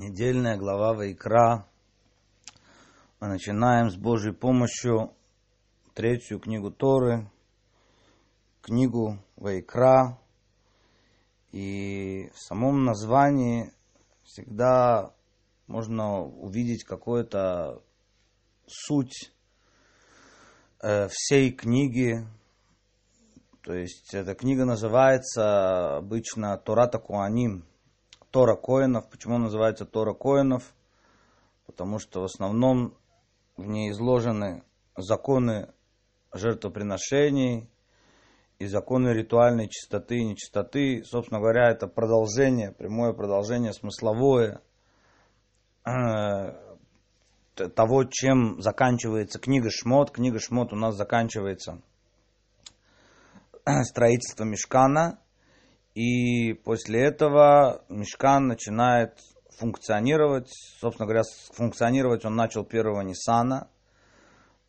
недельная глава Вайкра. Мы начинаем с Божьей помощью третью книгу Торы, книгу Вайкра. И в самом названии всегда можно увидеть какую-то суть э, всей книги. То есть эта книга называется обычно Тората Куаним – Тора Коинов. Почему называется Тора Коинов? Потому что в основном в ней изложены законы жертвоприношений и законы ритуальной чистоты и нечистоты. Собственно говоря, это продолжение, прямое продолжение смысловое э, того, чем заканчивается книга Шмот. Книга Шмот у нас заканчивается строительством Мешкана – и после этого Мешкан начинает функционировать. Собственно говоря, функционировать он начал первого Ниссана,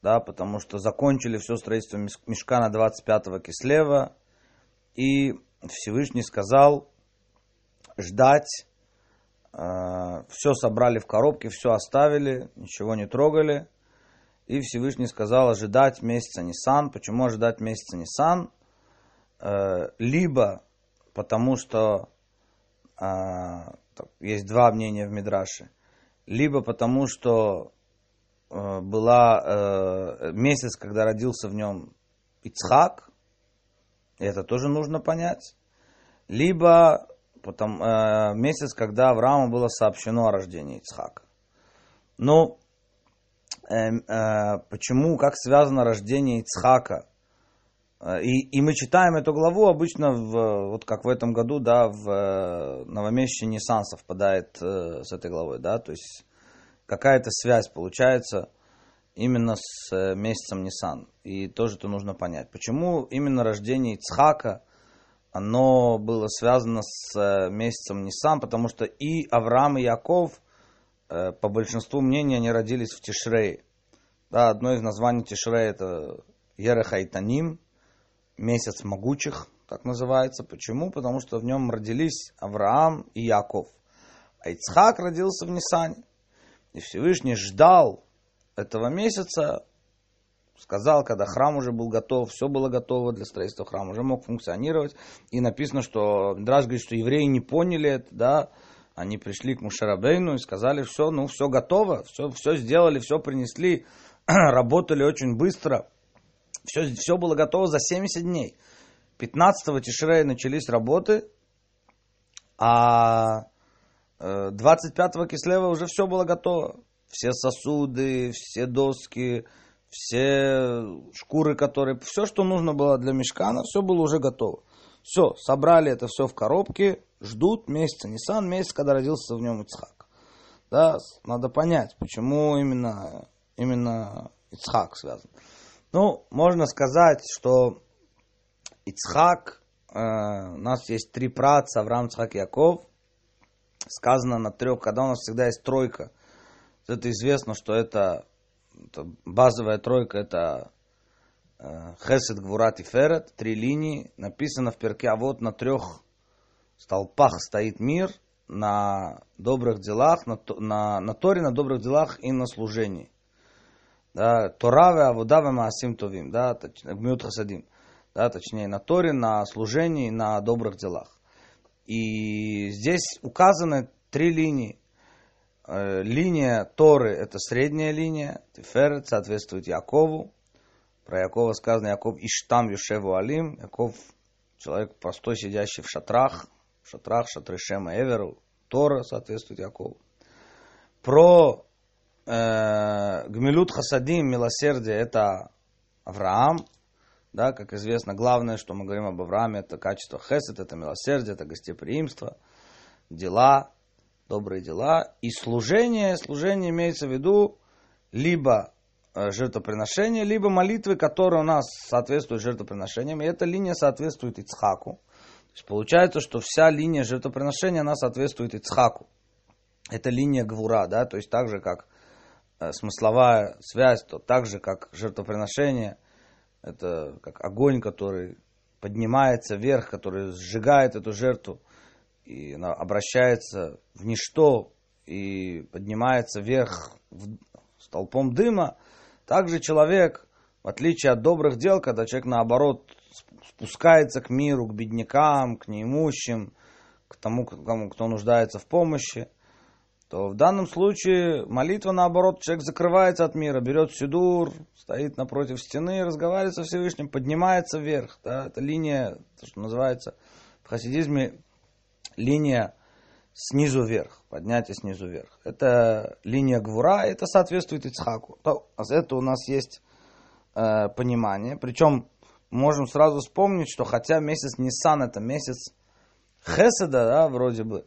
да, потому что закончили все строительство Мешкана 25-го Кислева. И Всевышний сказал ждать. Э, все собрали в коробке, все оставили, ничего не трогали. И Всевышний сказал ожидать месяца Нисан. Почему ожидать месяца Нисан? Э, либо потому что а, есть два мнения в Мидраше. Либо потому что э, была э, месяц, когда родился в нем Ицхак, это тоже нужно понять. Либо потом, э, месяц, когда Аврааму было сообщено о рождении Ицхака. Но э, э, почему, как связано рождение Ицхака и, и мы читаем эту главу обычно, в, вот как в этом году, да, в э, новомесячие Ниссан совпадает э, с этой главой, да, то есть какая-то связь получается именно с э, месяцем Ниссан. И тоже это нужно понять. Почему именно рождение Ицхака, оно было связано с э, месяцем Ниссан, потому что и Авраам, и Яков, э, по большинству мнений, они родились в Тишрее. Да, одно из названий Тишрея это Ерехайтаним, месяц могучих, так называется. Почему? Потому что в нем родились Авраам и Яков. А Ицхак родился в Нисане. И Всевышний ждал этого месяца, сказал, когда храм уже был готов, все было готово для строительства храма, уже мог функционировать. И написано, что Драж говорит, что евреи не поняли это, да, они пришли к Мушарабейну и сказали, все, ну, все готово, все, все сделали, все принесли, работали очень быстро. Все, все было готово за 70 дней. 15-го Тишрея начались работы, а 25-го э, Кислева уже все было готово. Все сосуды, все доски, все шкуры, которые... Все, что нужно было для мешкана, все было уже готово. Все, собрали это все в коробке, ждут месяца Нисан, месяц, когда родился в нем Ицхак. Да, надо понять, почему именно, именно Ицхак связан. Ну, можно сказать, что Ицхак, э, у нас есть три праца, Авраам, Ицхак, Яков. Сказано на трех, когда у нас всегда есть тройка. Это известно, что это, это базовая тройка, это э, Хесед, Гвурат и Ферет, три линии. Написано в перке, а вот на трех столпах стоит мир, на добрых делах, на, на, на Торе, на добрых делах и на служении да, Тораве, Авудаве, Маасим Товим, да, Гмют Хасадим, да, точнее, на Торе, на служении, на добрых делах. И здесь указаны три линии. Э, линия Торы – это средняя линия, Тиферет соответствует Якову. Про Якова сказано Яков Иштам Юшеву Алим. Яков – человек простой, сидящий в шатрах, в шатрах, шатры Шема Эверу. Тора соответствует Якову. Про Э, Гмилют Хасадим, милосердие, это Авраам. Да, как известно, главное, что мы говорим об Аврааме, это качество хесед, это милосердие, это гостеприимство, дела, добрые дела. И служение, служение имеется в виду либо э, жертвоприношение, либо молитвы, которые у нас соответствуют жертвоприношениям. И эта линия соответствует Ицхаку. То есть получается, что вся линия жертвоприношения, она соответствует Ицхаку. Это линия Гвура, да, то есть так же, как смысловая связь, то так же, как жертвоприношение, это как огонь, который поднимается вверх, который сжигает эту жертву и она обращается в ничто, и поднимается вверх столпом дыма, также человек, в отличие от добрых дел, когда человек наоборот спускается к миру, к беднякам, к неимущим, к тому, кому, кто нуждается в помощи, то в данном случае молитва, наоборот, человек закрывается от мира, берет сидур, стоит напротив стены, разговаривает со Всевышним, поднимается вверх. Да, это линия, то, что называется в хасидизме линия снизу вверх, поднятие снизу вверх. Это линия Гвура, это соответствует Ицхаку. То, это у нас есть э, понимание. Причем можем сразу вспомнить, что хотя месяц Нисан это месяц Хеседа, да, вроде бы,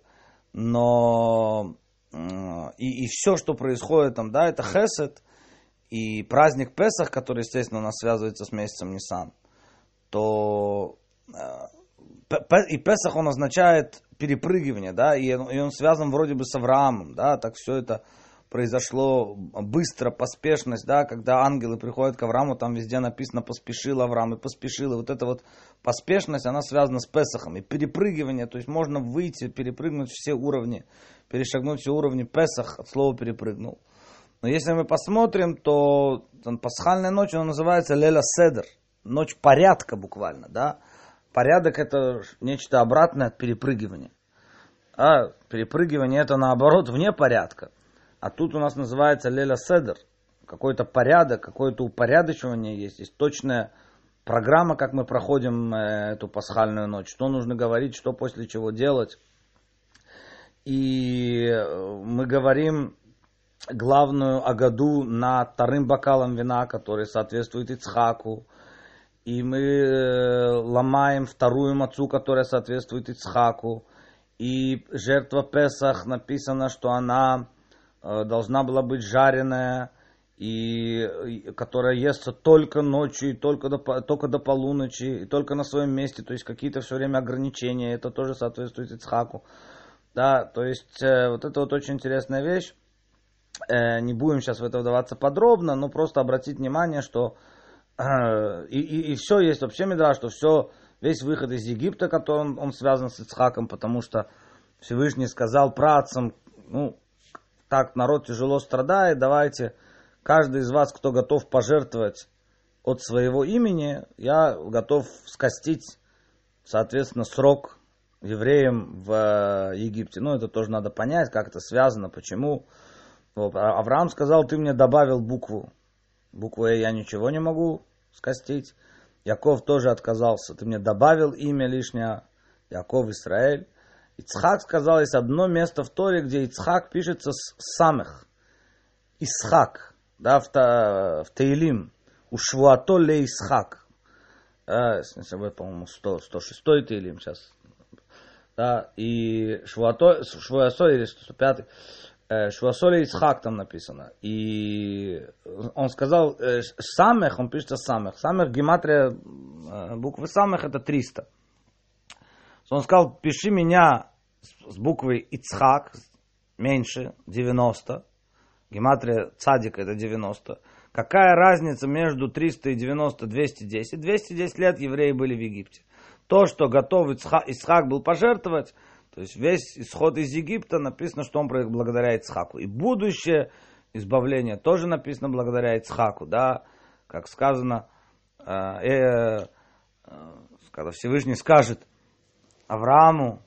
но и, и все, что происходит там, да, это Хесед, и праздник Песах, который, естественно, у нас связывается с месяцем Нисан, то э, и Песах он означает перепрыгивание, да, и он, и он связан вроде бы с Авраамом, да, так все это произошло быстро, поспешность, да, когда ангелы приходят к Аврааму, там везде написано «поспешил Авраам» и «поспешил», и вот эта вот поспешность, она связана с Песахом, и перепрыгивание, то есть можно выйти, перепрыгнуть все уровни, перешагнуть все уровни Песах, от слова «перепрыгнул». Но если мы посмотрим, то там, пасхальная ночь, она называется Леля Седер, ночь порядка буквально, да, порядок это нечто обратное от перепрыгивания. А перепрыгивание это наоборот вне порядка. А тут у нас называется Леля Седер. Какой-то порядок, какое-то упорядочивание есть. Есть точная программа, как мы проходим э, эту пасхальную ночь. Что нужно говорить, что после чего делать. И э, мы говорим главную агаду над вторым бокалом вина, который соответствует Ицхаку и мы э, ломаем вторую мацу, которая соответствует Ицхаку. И жертва Песах написано, что она должна была быть жареная, и которая естся только ночью, и только до, только до полуночи, и только на своем месте, то есть какие-то все время ограничения, это тоже соответствует Ицхаку. Да, то есть э, вот это вот очень интересная вещь. Не будем сейчас в это вдаваться подробно, но просто обратить внимание, что и, и, и все есть вообще медраж, что все, весь выход из Египта, который он, он связан с Ицхаком, потому что Всевышний сказал працам, ну, так народ тяжело страдает, давайте, каждый из вас, кто готов пожертвовать от своего имени, я готов скостить, соответственно, срок евреям в э, Египте. Ну, это тоже надо понять, как это связано, почему. Вот. А Авраам сказал, ты мне добавил букву букву «э» я ничего не могу скостить. Яков тоже отказался. Ты мне добавил имя лишнее. Яков Израиль. Ицхак сказал, есть одно место в Торе, где Ицхак пишется с самых. Исхак. Да, в, та, в Таилим. У Швуато ле Исхак. Да, по-моему, 100, 106 Таилим сейчас. Да, и Швуато, Швуасо или 105 Э, Швасоли Ицхак там написано. И он сказал, э, самых, он пишет самых. Самых, гематрия э, буквы самых это 300. Он сказал, пиши меня с буквой Ицхак, меньше, 90. Гематрия цадик это 90. Какая разница между 300 и 90, 210? 210 лет евреи были в Египте. То, что готов Ицхак, был пожертвовать, то есть весь исход из Египта написано, что он благодаря Ицхаку. И будущее избавление тоже написано благодаря Ицхаку, да, как сказано, э, э, когда Всевышний скажет Аврааму,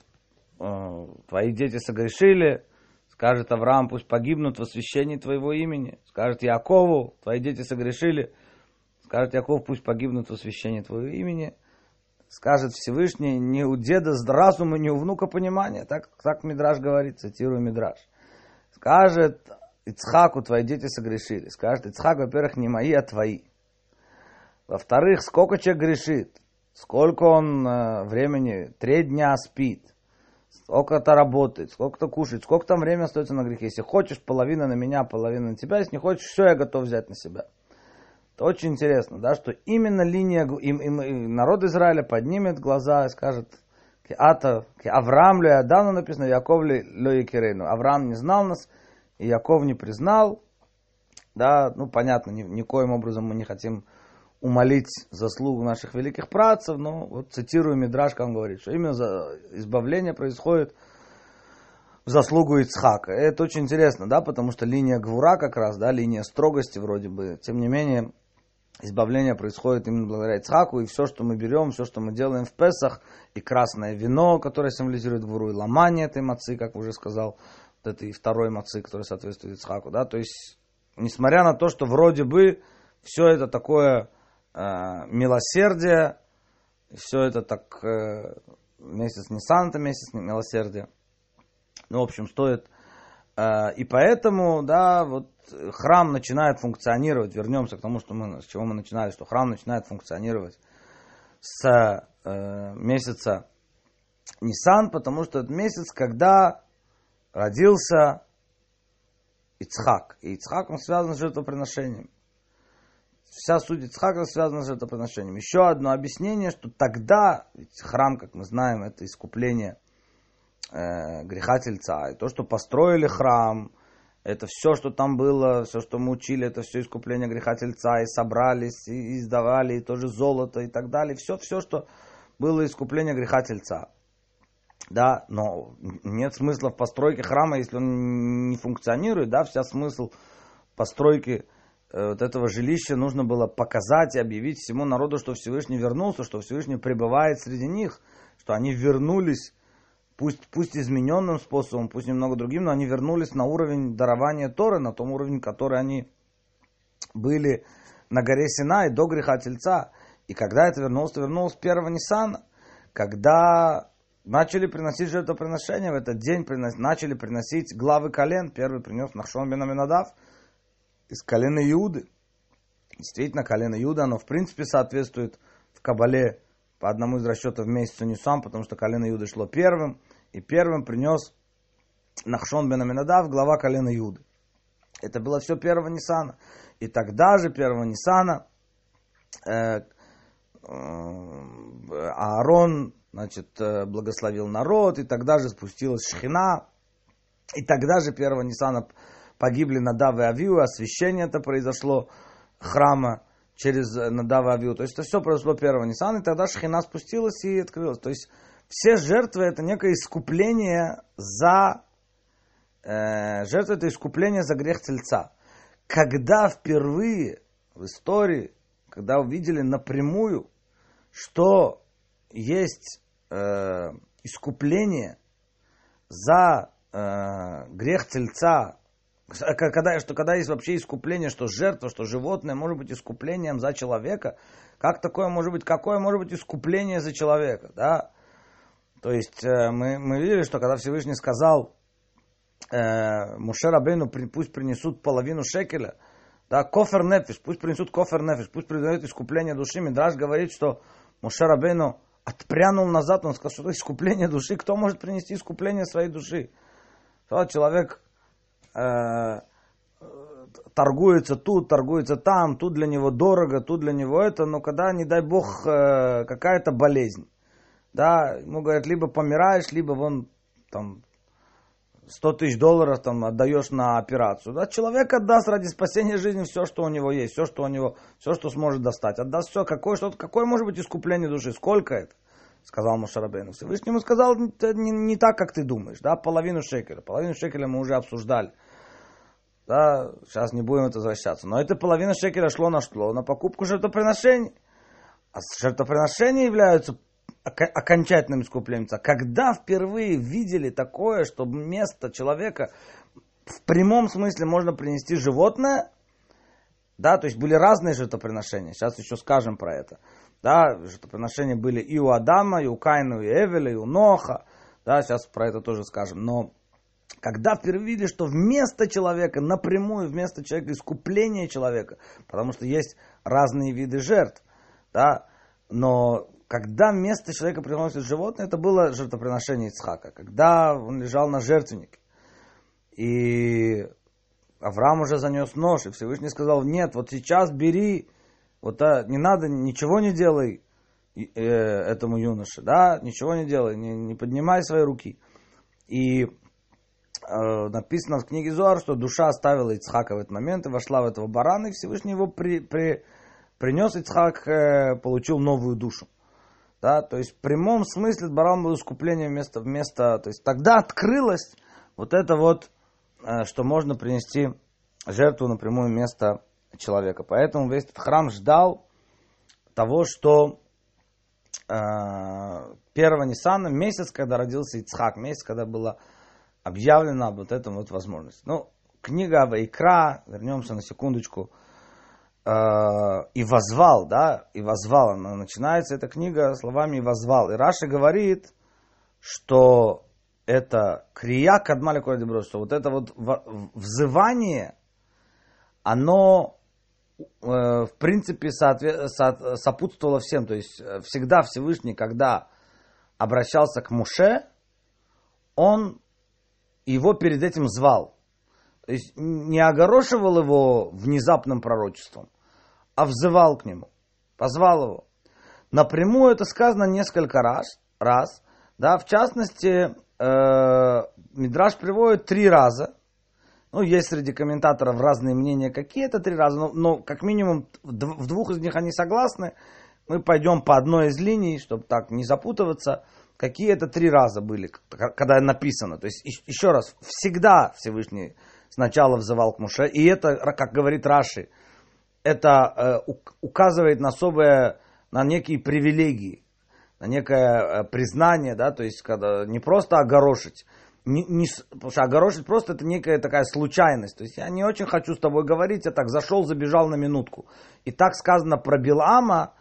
э, твои дети согрешили, скажет Авраам, пусть погибнут в освящении твоего имени, скажет Якову, твои дети согрешили, скажет Яков, пусть погибнут в освящении твоего имени – скажет Всевышний, не у деда с разума, не у внука понимания. Так, так Мидраж говорит, цитирую Мидраж. Скажет Ицхаку, твои дети согрешили. Скажет Ицхак, во-первых, не мои, а твои. Во-вторых, сколько человек грешит, сколько он э, времени, три дня спит, сколько-то работает, сколько-то кушает, сколько там времени остается на грехе. Если хочешь, половина на меня, половина на тебя. Если не хочешь, все, я готов взять на себя. Это очень интересно, да, что именно линия, им, им, народ Израиля поднимет глаза и скажет, Ата, Авраам ли Адану написано, Яков ли Лоикерейну. Авраам не знал нас, и Яков не признал. Да, ну понятно, ни, никоим образом мы не хотим умолить заслугу наших великих працев, но вот цитирую Мидраш, как он говорит, что именно за избавление происходит заслугу Ицхака. Это очень интересно, да, потому что линия Гвура как раз, да, линия строгости вроде бы. Тем не менее, избавление происходит именно благодаря Ицхаку, и все, что мы берем, все, что мы делаем в Песах, и красное вино, которое символизирует Гвуру, и ломание этой мацы, как уже сказал, вот этой второй мацы, которая соответствует Ицхаку, да, то есть, несмотря на то, что вроде бы все это такое милосердие, все это так э, месяц Нисан, это месяц милосердия, ну, в общем, стоит. Э, и поэтому, да, вот храм начинает функционировать. Вернемся к тому, что мы, с чего мы начинали, что храм начинает функционировать с э, месяца Нисан, потому что это месяц, когда родился Ицхак. И Ицхак, он связан с жертвоприношением. Вся суть Ицхака связана с жертвоприношением. Еще одно объяснение, что тогда, ведь храм, как мы знаем, это искупление – э, греха тельца. И то, что построили храм, это все, что там было, все, что мы учили, это все искупление греха тельца, и собрались, и издавали, и тоже золото, и так далее. Все, все, что было искупление греха тельца. Да, но нет смысла в постройке храма, если он не функционирует, да, вся смысл постройки э, вот этого жилища нужно было показать и объявить всему народу, что Всевышний вернулся, что Всевышний пребывает среди них, что они вернулись пусть, пусть измененным способом, пусть немного другим, но они вернулись на уровень дарования Торы, на том уровне, который они были на горе Синай до греха Тельца. И когда это вернулось, то вернулось первого Ниссана, когда начали приносить жертвоприношения, в этот день принос, начали приносить главы колен. Первый принес Нахшон бен Аминадав из колена Иуды. Действительно, колено Иуда, оно в принципе соответствует в Кабале по одному из расчетов месяцу Нисам, потому что колено Иуды шло первым и первым принес Нахшон бен Аминадав, глава колена Юды. Это было все первого Нисана. И тогда же первого Нисана э, э, Аарон значит, э, благословил народ, и тогда же спустилась Шхина, и тогда же первого Нисана погибли Надав и Авиу, освящение это произошло храма через Надав и Авиу. То есть это все произошло первого Нисана, и тогда Шхина спустилась и открылась. То есть все жертвы это некое искупление за э, жертва это искупление за грех тельца. Когда впервые в истории, когда увидели напрямую, что есть э, искупление за э, грех тельца, когда, что когда есть вообще искупление, что жертва, что животное может быть искуплением за человека, как такое может быть, какое может быть искупление за человека, да? То есть э, мы, мы видели, что когда Всевышний сказал э, Муше Рабейну, пусть принесут половину шекеля, да, кофер нефиш, пусть принесут кофер нефиш, пусть придают искупление души. Мидраж говорит, что Муше Рабейну отпрянул назад, он сказал, что искупление души, кто может принести искупление своей души? Человек э, торгуется тут, торгуется там, тут для него дорого, тут для него это, но когда, не дай бог, э, какая-то болезнь, да, ему говорят, либо помираешь, либо вон там 100 тысяч долларов там отдаешь на операцию. Да, человек отдаст ради спасения жизни все, что у него есть, все, что у него, все, что сможет достать. Отдаст все. Какое, что, какое может быть искупление души? Сколько это? Сказал Мушарабейну. Всевышний ему сказал, не, не, не так, как ты думаешь. Да, половину шекеля. Половину шекеля мы уже обсуждали. Да, сейчас не будем это возвращаться. Но эта половина шекеля шло на что? На покупку жертвоприношений. А жертвоприношения являются окончательным искуплением. Когда впервые видели такое, что вместо человека в прямом смысле можно принести животное, да, то есть были разные жертвоприношения, сейчас еще скажем про это. Да, жертвоприношения были и у Адама, и у Каина, и у Эвеля, и у Ноха, да, сейчас про это тоже скажем. Но когда впервые видели, что вместо человека, напрямую вместо человека, искупление человека, потому что есть разные виды жертв, да, но когда вместо человека приносит животное, это было жертвоприношение Ицхака, когда он лежал на жертвеннике. И Авраам уже занес нож, и Всевышний сказал, нет, вот сейчас бери, вот а, не надо, ничего не делай э, этому юноше, да, ничего не делай, не, не поднимай свои руки. И э, написано в книге Зуар, что душа оставила Ицхака в этот момент и вошла в этого барана, и Всевышний его при, при, принес, Ицхак э, получил новую душу. Да, то есть в прямом смысле Барам был искупление вместо, вместо, то есть тогда открылось вот это вот, э, что можно принести жертву напрямую место человека. Поэтому весь этот храм ждал того, что э, первого Ниссана, месяц, когда родился Ицхак, месяц, когда было объявлено об вот этом вот возможности. Ну, книга Вайкра, вернемся на секундочку, э, и возвал, да, и возвал. Начинается эта книга словами и возвал. И Раша говорит, что это крия кадмали что вот это вот взывание, оно в принципе сопутствовало всем. То есть э, всегда Всевышний, когда обращался к Муше, он его перед этим звал. То есть не огорошивал его внезапным пророчеством, а взывал к нему, позвал его. Напрямую это сказано несколько раз, раз да, в частности, э, Мидраш приводит три раза. Ну, есть среди комментаторов разные мнения, какие это три раза, но, но как минимум в двух из них они согласны. Мы пойдем по одной из линий, чтобы так не запутываться. Какие это три раза были, когда написано. То есть, еще раз, всегда Всевышний сначала взывал к Муше. И это, как говорит Раши, это э, указывает на особые, на некие привилегии на некое э, признание, да, то есть когда не просто огорошить, не, не, потому что огорошить просто это некая такая случайность. То есть я не очень хочу с тобой говорить, я так зашел, забежал на минутку. И так сказано про Билама,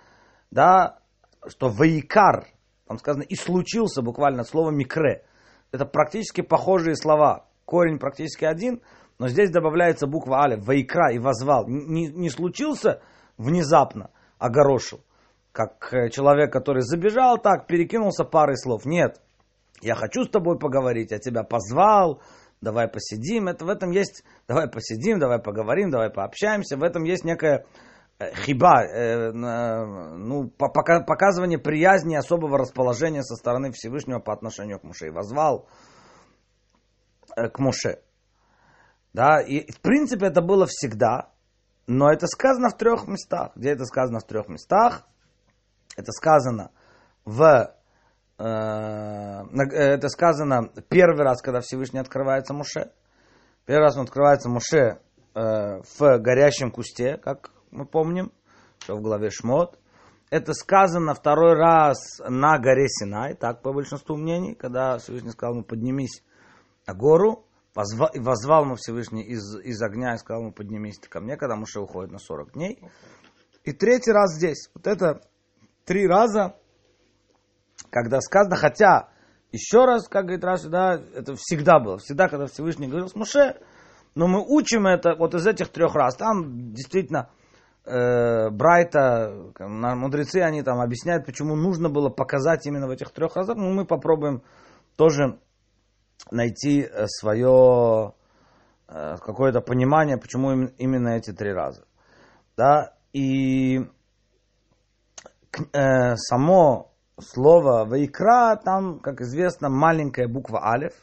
да, что Ваикар, там сказано и случился буквально слово микре. Это практически похожие слова. Корень практически один, но здесь добавляется буква Алиф, Ваикра и возвал. Не, не случился внезапно, огорошил как э, человек, который забежал так, перекинулся парой слов. Нет, я хочу с тобой поговорить, я тебя позвал, давай посидим. Это, в этом есть, давай посидим, давай поговорим, давай пообщаемся. В этом есть некая э, хиба, э, ну, показывание приязни, особого расположения со стороны Всевышнего по отношению к Муше. И возвал к Муше. Да, и в принципе это было всегда, но это сказано в трех местах. Где это сказано в трех местах? Это сказано в э, это сказано первый раз, когда Всевышний открывается Муше. Первый раз он открывается Муше э, в горящем кусте, как мы помним, что в главе Шмот. Это сказано второй раз на горе Синай, так по большинству мнений, когда Всевышний сказал ему поднимись на гору, позвал, и возвал ему Всевышний из, из огня и сказал ему поднимись ко мне, когда Муше уходит на 40 дней. И третий раз здесь. Вот это три раза, когда сказано, хотя, еще раз, как говорит Раши, да, это всегда было, всегда, когда Всевышний говорил с Муше, но мы учим это вот из этих трех раз. Там действительно э, Брайта, мудрецы, они там объясняют, почему нужно было показать именно в этих трех разах. Ну, мы попробуем тоже найти э, свое э, какое-то понимание, почему именно эти три раза. Да, и э, само слово Вайкра, там, как известно, маленькая буква Алев.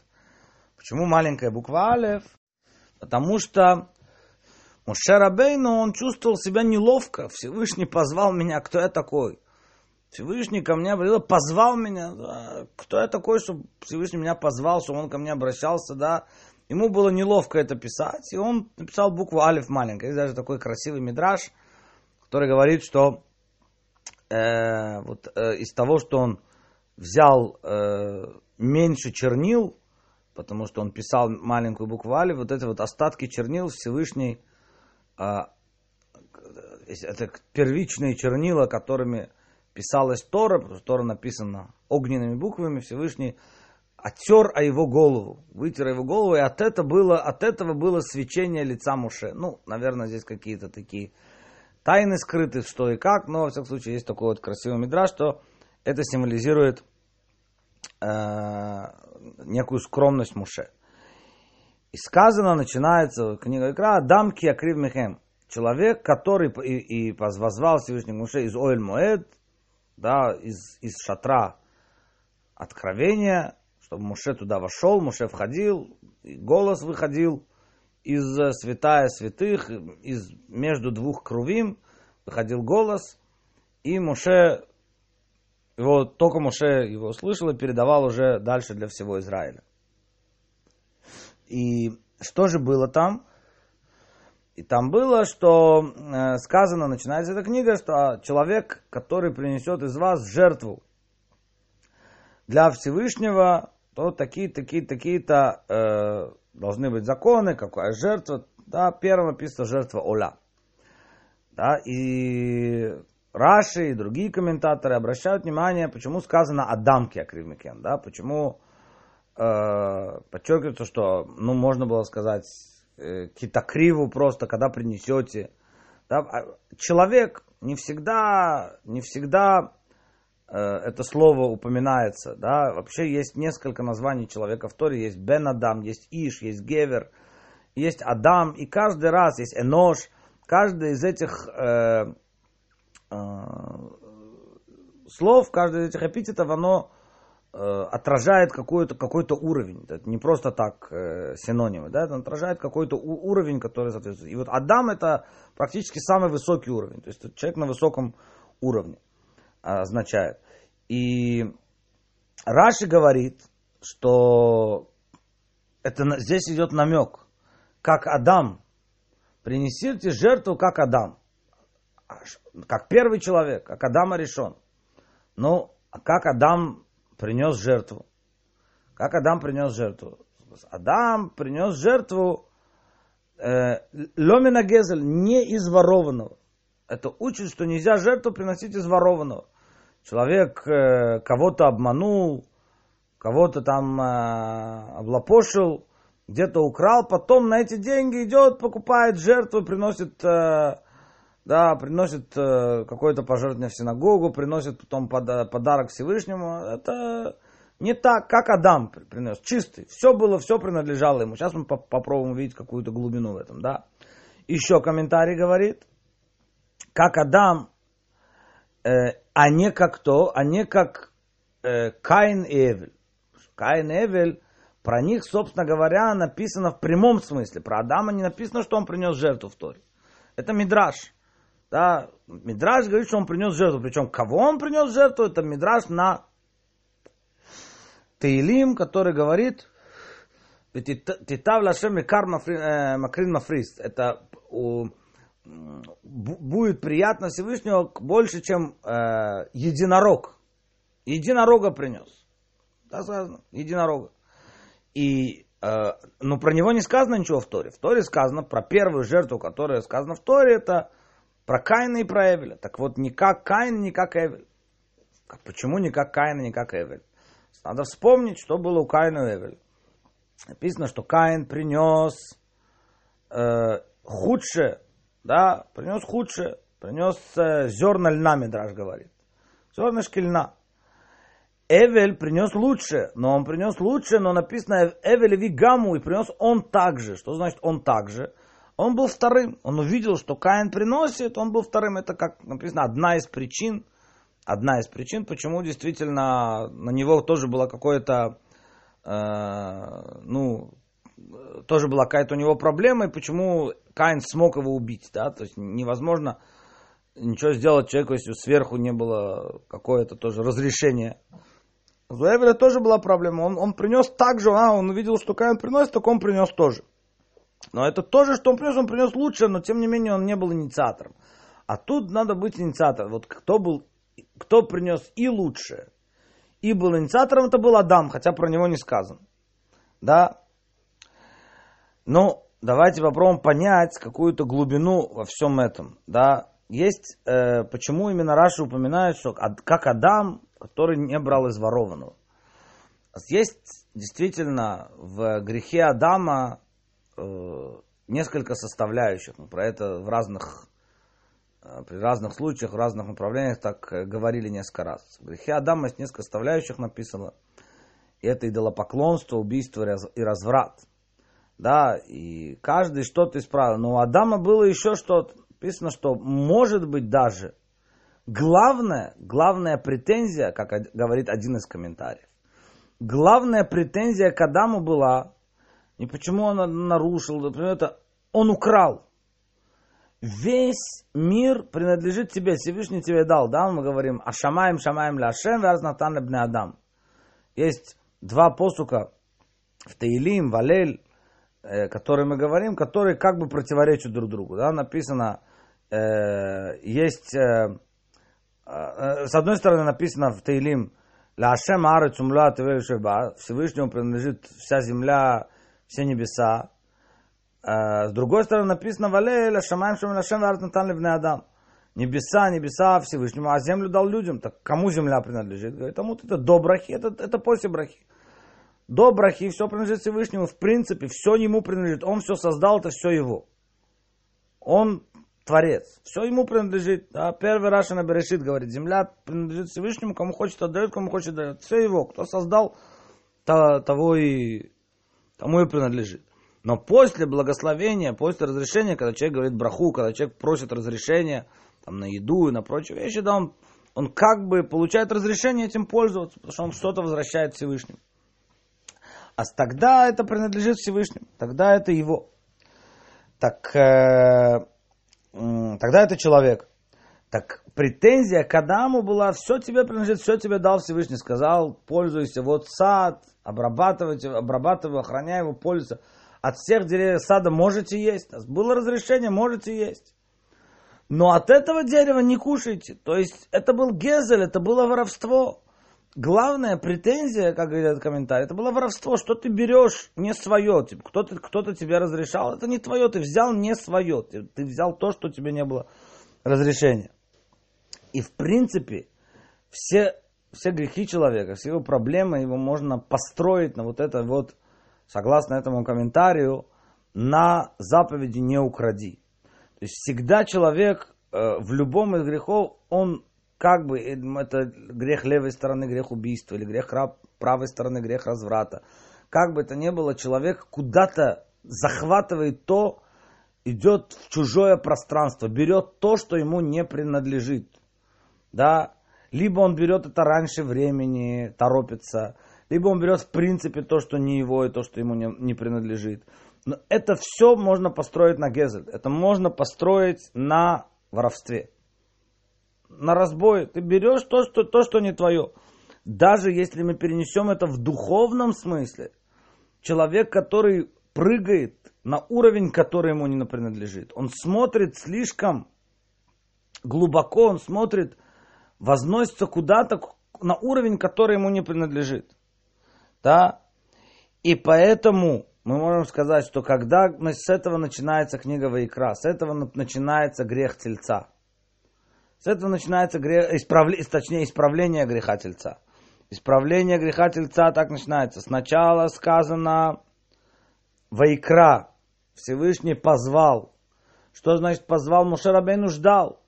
Почему маленькая буква Алев? Потому что Муше Рабейну, он чувствовал себя неловко. Всевышний позвал меня, кто я такой? Всевышний ко мне обратился, позвал меня. Кто я такой, чтобы Всевышний меня позвал, чтобы он ко мне обращался, да. Ему было неловко это писать, и он написал букву Алиф маленькая. Есть даже такой красивый мидраж, который говорит, что э, вот, э, из того, что он взял э, меньше чернил, потому что он писал маленькую букву вот эти вот остатки чернил Всевышний, э, это первичные чернила, которыми писалась Тора, потому что Тора написана огненными буквами, Всевышний оттер о его голову, вытер его голову, и от, это было, от этого было свечение лица Муше. Ну, наверное, здесь какие-то такие тайны скрыты, что и как, но, во всяком случае, есть такой вот красивый мидраж, что это символизирует э, некую скромность Муше. И сказано, начинается книга Икра, «Дамки Акрив Мехем». Человек, который и, и возвал Всевышний Муше из Оэль Моэд, да, из, из шатра откровения, чтобы Муше туда вошел, Муше входил, голос выходил, из святая святых, из между двух крувим выходил голос, и Муше, его, только Муше его услышал и передавал уже дальше для всего Израиля. И что же было там? И там было, что э, сказано, начинается эта книга, что человек, который принесет из вас жертву для Всевышнего, то такие, такие, такие-то э, должны быть законы, какая жертва. Да, первым написано жертва Оля. Да, и Раши и другие комментаторы обращают внимание, почему сказано Адамке Акривмикен, да, почему э, подчеркивается, что, ну, можно было сказать э, китакриву просто, когда принесете. Да, а человек не всегда, не всегда это слово упоминается, да, вообще есть несколько названий человека в Торе, есть Бен Адам, есть Иш, есть Гевер, есть Адам, и каждый раз есть Энош, каждый из этих э, Э, слов, каждый из этих эпитетов, оно э, отражает какой-то какой уровень. Это не просто так э, синонимы, да, это отражает какой-то уровень, который соответствует. И вот Адам это практически самый высокий уровень, то есть человек на высоком уровне означает. И Раши говорит, что это здесь идет намек, как Адам, принесите жертву, как Адам как первый человек, как Адам решен. Ну, а как Адам принес жертву? Как Адам принес жертву? Адам принес жертву э, ломина гезель, не из ворованного. Это учит, что нельзя жертву приносить из ворованного. Человек э, кого-то обманул, кого-то там э, облапошил, где-то украл, потом на эти деньги идет, покупает жертву, приносит э, да, приносит какое-то пожертвование в синагогу, приносит потом пода- подарок Всевышнему. Это не так, как Адам принес, чистый. Все было, все принадлежало ему. Сейчас мы по- попробуем увидеть какую-то глубину в этом, да. Еще комментарий говорит, как Адам, э, а не как то, а не как э, Каин и Эвель. Каин и Эвель, про них, собственно говоря, написано в прямом смысле. Про Адама не написано, что он принес жертву в Торе. Это мидраж. Да, Мидраш говорит, что он принес жертву. Причем кого он принес жертву, это Мидраш на Таилим, который говорит, Титав Лашем э, Макрин Мафрист. Это будет приятно Всевышнего больше, чем э, единорог. Единорога принес. Да, сказано, единорога. И, э, но про него не сказано ничего в Торе. В Торе сказано про первую жертву, которая сказана в Торе, это про Каина и про Эвеля. Так вот, не как Каин, не как Эвель. Почему не как Каин, не как Эвель? Надо вспомнить, что было у Каина и Эвеля. Написано, что Каин принес э, худшее, да, принес худшее, принес э, зерна льна, Медраж говорит. Зернышки льна. Эвель принес лучшее, но он принес лучшее, но написано Эвель Вигаму, и принес он также. Что значит он также? Он был вторым. Он увидел, что Каин приносит, он был вторым. Это, как написано, одна из причин, одна из причин, почему действительно на него тоже было какое-то, э, ну, тоже была какая-то у него проблема, и почему Каин смог его убить, да, то есть невозможно ничего сделать человеку, если сверху не было какое-то тоже разрешение. У Эвеля тоже была проблема, он, он принес так же, а, он увидел, что Каин приносит, так он принес тоже. Но это тоже, что он принес, он принес лучше, но тем не менее он не был инициатором. А тут надо быть инициатором. Вот кто был, кто принес и лучшее, и был инициатором, это был Адам, хотя про него не сказано. Да? Ну, давайте попробуем понять какую-то глубину во всем этом. Да? Есть, э, почему именно Раша упоминает, что как Адам, который не брал из ворованного. Есть действительно в грехе Адама Э, несколько составляющих. Мы про это в разных, э, при разных случаях, в разных направлениях так э, говорили несколько раз. В грехе Адама есть несколько составляющих написано. И это идолопоклонство, убийство и разврат. Да, и каждый что-то исправил. Но у Адама было еще что-то. Написано, что может быть даже главная, главная претензия, как говорит один из комментариев, главная претензия к Адаму была, и почему он нарушил, например, это он украл. Весь мир принадлежит тебе, Всевышний тебе дал, да, мы говорим, а шамаем, шамаем ля Ашем, вязнатан лебне Адам. Есть два посука в Таилим, Валель, э, которые мы говорим, которые как бы противоречат друг другу. Да? Написано, э, есть, э, э, с одной стороны написано в Таилим, Лашем Арец Умла Всевышнему принадлежит вся земля, все небеса. Э, с другой стороны написано, Вале Лашамаем Шам Лашем Варат Натан Левне Адам. Небеса, небеса Всевышнему, а землю дал людям. Так кому земля принадлежит? Говорит, тому это до брахи, это, это после брахи. До брахи все принадлежит Всевышнему. В принципе, все ему принадлежит. Он все создал, это все его. Он творец. Все ему принадлежит. А первый Раша на Берешит говорит, земля принадлежит Всевышнему, кому хочет отдает, кому хочет дает. Все его. Кто создал, того и, тому и принадлежит. Но после благословения, после разрешения, когда человек говорит браху, когда человек просит разрешения там, на еду и на прочие вещи, да, он, он как бы получает разрешение этим пользоваться, потому что он что-то возвращает Всевышнему. А тогда это принадлежит Всевышнему, тогда это его. Так, э, тогда это человек. Так претензия к Адаму была, все тебе принадлежит, все тебе дал Всевышний, сказал, пользуйся, вот сад, обрабатывайте, обрабатывай, охраняй его, пользуйся. От всех деревьев сада можете есть. Было разрешение, можете есть. Но от этого дерева не кушайте. То есть это был гезель, это было воровство. Главная претензия, как говорит комментарий, это было воровство, что ты берешь не свое. Типа, кто-то, кто-то тебе разрешал, это не твое, ты взял не свое. Ты, ты взял то, что тебе не было разрешения. И в принципе, все, все грехи человека, все его проблемы, его можно построить на вот это вот, согласно этому комментарию, на заповеди «не укради». То есть всегда человек э, в любом из грехов, он как бы, э, это грех левой стороны, грех убийства, или грех правой стороны, грех разврата. Как бы это ни было, человек куда-то захватывает то, идет в чужое пространство, берет то, что ему не принадлежит. Да? Либо он берет это раньше времени, торопится, либо он берет в принципе то, что не его, и то, что ему не, не принадлежит. Но это все можно построить на гезель. Это можно построить на воровстве. На разбой. Ты берешь то, что, то, что не твое. Даже если мы перенесем это в духовном смысле, человек, который прыгает на уровень, который ему не принадлежит, он смотрит слишком глубоко, он смотрит, возносится куда-то на уровень, который ему не принадлежит. Да? И поэтому мы можем сказать, что когда с этого начинается книга Вайкра, с этого начинается грех тельца. С этого начинается грех, исправле, точнее, исправление греха тельца. Исправление греха тельца так начинается. Сначала сказано Вайкра, Всевышний позвал. Что значит позвал? Мушарабейну ждал.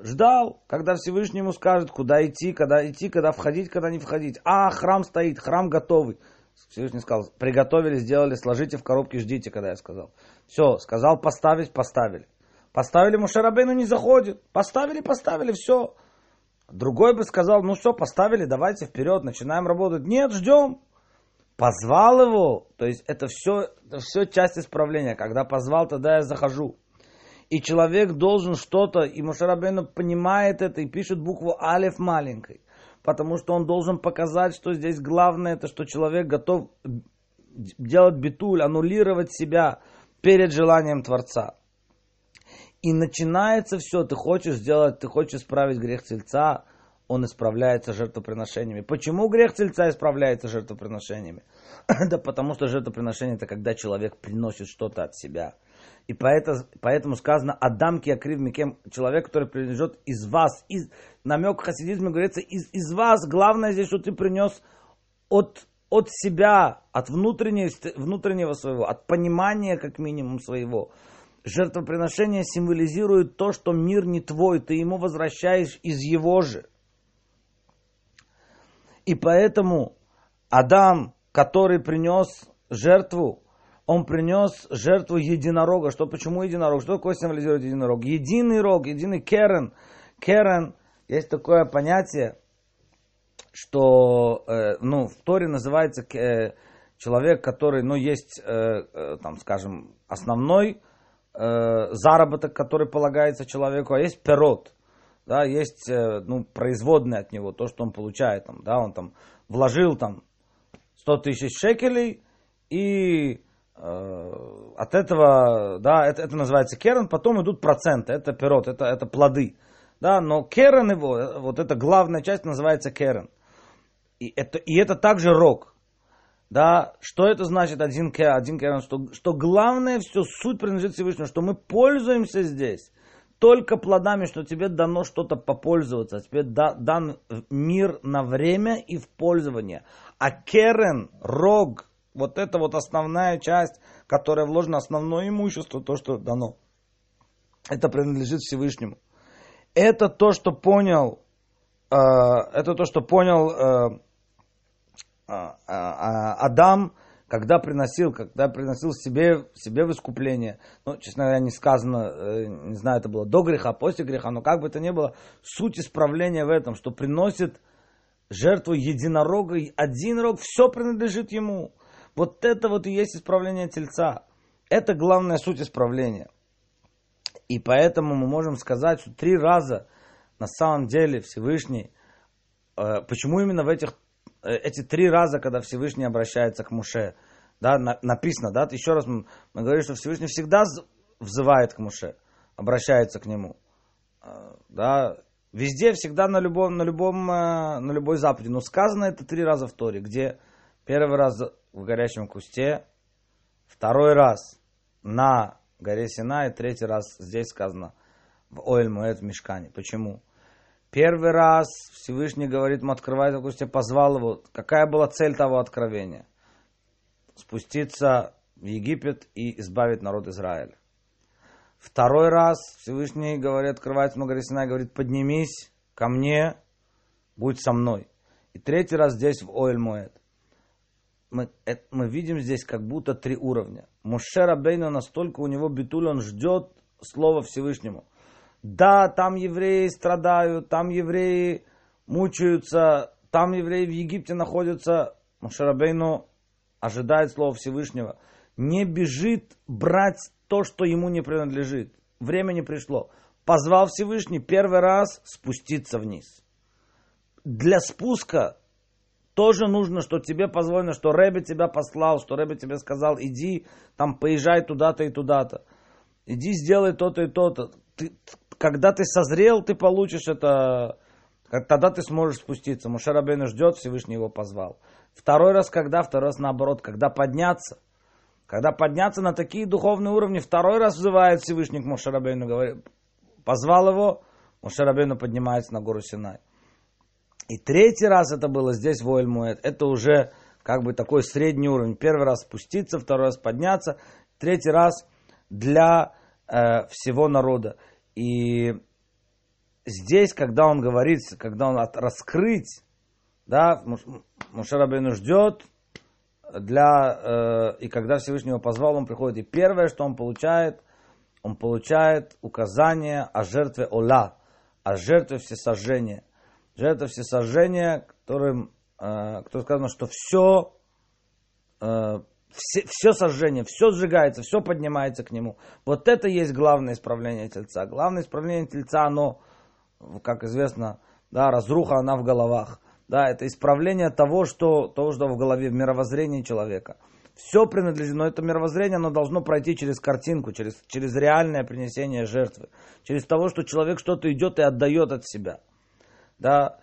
Ждал, когда Всевышний ему скажет, куда идти, когда идти, когда входить, когда не входить. А, храм стоит, храм готовый. Всевышний сказал, приготовили, сделали, сложите в коробке, ждите, когда я сказал. Все, сказал поставить, поставили. Поставили Мушарабейну не заходит. Поставили, поставили, все. Другой бы сказал, ну все, поставили, давайте вперед, начинаем работать. Нет, ждем. Позвал его, то есть это все, это все часть исправления. Когда позвал, тогда я захожу. И человек должен что-то, и Мушарабейну понимает это и пишет букву Алиф маленькой потому что он должен показать, что здесь главное, это что человек готов делать битуль, аннулировать себя перед желанием Творца. И начинается все, ты хочешь сделать, ты хочешь исправить грех тельца, он исправляется жертвоприношениями. Почему грех тельца исправляется жертвоприношениями? да потому что жертвоприношение это когда человек приносит что-то от себя. И поэтому, поэтому сказано Адам Киакрив Микем, человек, который принадлежит из вас. Из, намек в говорится, из, из вас. Главное здесь, что ты принес от, от себя, от внутреннего своего, от понимания как минимум своего. Жертвоприношение символизирует то, что мир не твой, ты ему возвращаешь из его же. И поэтому Адам, который принес жертву, он принес жертву единорога. Что, почему единорог? Что такое символизирует единорог? Единый рог, единый керен. Керен, есть такое понятие, что э, ну, в Торе называется э, человек, который, ну, есть, э, э, там, скажем, основной э, заработок, который полагается человеку, а есть перот, да, есть, э, ну, производный от него, то, что он получает, там, да, он там вложил там 100 тысяч шекелей, и Э, от этого, да, это, это называется керен, потом идут проценты, это пирот, это, это плоды. Да, но керен его, вот эта главная часть называется керен. И это, и это также рог. Да, что это значит один керен, один керен, что, что главное все, суть принадлежит Всевышнему, что мы пользуемся здесь только плодами, что тебе дано что-то попользоваться, тебе да, дан мир на время и в пользование. А керен, рог, вот это вот основная часть, которая вложена, основное имущество, то, что дано. Это принадлежит Всевышнему. Это то, что понял, э, это то, что понял э, Адам, когда приносил, когда приносил себе, себе в искупление. Ну, честно говоря, не сказано, э, не знаю, это было до греха, после греха, но как бы это ни было, суть исправления в этом, что приносит жертву единорога, один рог, все принадлежит ему. Вот это вот и есть исправление тельца. Это главная суть исправления. И поэтому мы можем сказать, что три раза на самом деле Всевышний, э, почему именно в этих, эти три раза, когда Всевышний обращается к Муше, да, на, написано, да, еще раз мы, мы говорим, что Всевышний всегда взывает к Муше, обращается к нему, э, да, везде, всегда на любом, на любом, на любой заповеди, но сказано это три раза в Торе, где первый раз в горячем кусте, второй раз на горе Синай, третий раз здесь сказано в Оэль Муэт Мешкане. Почему? Первый раз Всевышний говорит ему, открывай это кусте, позвал его. Какая была цель того откровения? Спуститься в Египет и избавить народ Израиля. Второй раз Всевышний говорит, открывает ему Синай, говорит, поднимись ко мне, будь со мной. И третий раз здесь в Оэль Муэт мы, это, мы видим здесь как будто три уровня. Муше Рабейну настолько у него битуль, он ждет слова Всевышнему. Да, там евреи страдают, там евреи мучаются, там евреи в Египте находятся. Муше Рабейну ожидает слова Всевышнего. Не бежит брать то, что ему не принадлежит. Время не пришло. Позвал Всевышний первый раз спуститься вниз. Для спуска тоже нужно, что тебе позволено, что Рэбе тебя послал, что Рэбе тебе сказал, иди, там, поезжай туда-то и туда-то. Иди, сделай то-то и то-то. Ты, когда ты созрел, ты получишь это, тогда ты сможешь спуститься. Мушарабейна ждет, Всевышний его позвал. Второй раз когда? Второй раз наоборот, когда подняться. Когда подняться на такие духовные уровни, второй раз взывает Всевышний к Мушарабейну, говорит, позвал его, Мушарабейну поднимается на гору Синай. И третий раз это было здесь, в Оэль Это уже как бы такой средний уровень. Первый раз спуститься, второй раз подняться, третий раз для э, всего народа. И здесь, когда он говорит, когда он от, раскрыть, да, Мушарабейну ждет, для, э, и когда Всевышний его позвал, он приходит. И первое, что он получает, он получает указание о жертве Ола, о жертве всесожжения жертва всесожжения, которым, э, кто сказано, что все, э, все, все сожжение, все сжигается, все поднимается к нему. Вот это есть главное исправление тельца. Главное исправление тельца, оно, как известно, да, разруха, она в головах. Да, это исправление того, что, того, что в голове, в мировоззрении человека. Все принадлежит, но это мировоззрение, оно должно пройти через картинку, через, через реальное принесение жертвы. Через того, что человек что-то идет и отдает от себя да,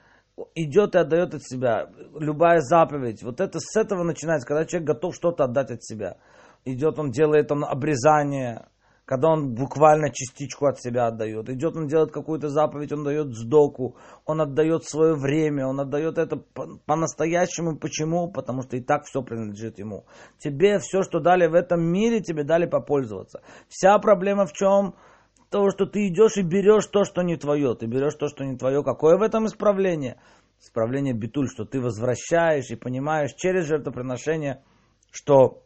идет и отдает от себя. Любая заповедь, вот это с этого начинается, когда человек готов что-то отдать от себя. Идет, он делает он обрезание, когда он буквально частичку от себя отдает. Идет, он делает какую-то заповедь, он дает сдоку, он отдает свое время, он отдает это по-настоящему. Почему? Потому что и так все принадлежит ему. Тебе все, что дали в этом мире, тебе дали попользоваться. Вся проблема в чем? Того, что ты идешь и берешь то, что не твое. Ты берешь то, что не твое. Какое в этом исправление? Исправление битуль, что ты возвращаешь и понимаешь через жертвоприношение, что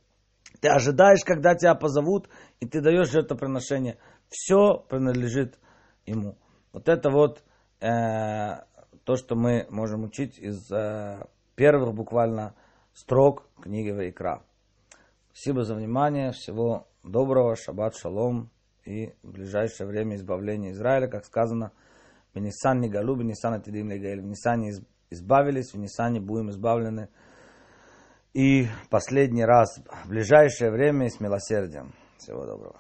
ты ожидаешь, когда тебя позовут, и ты даешь жертвоприношение. Все принадлежит ему. Вот это вот э, то, что мы можем учить из э, первых буквально строк книги Вайкра. Спасибо за внимание. Всего доброго. Шаббат шалом и в ближайшее время избавление Израиля, как сказано, в Нисан не галу, в Нисан атидим легаэль. В Нисане избавились, в Нисане будем избавлены. И последний раз в ближайшее время с милосердием. Всего доброго.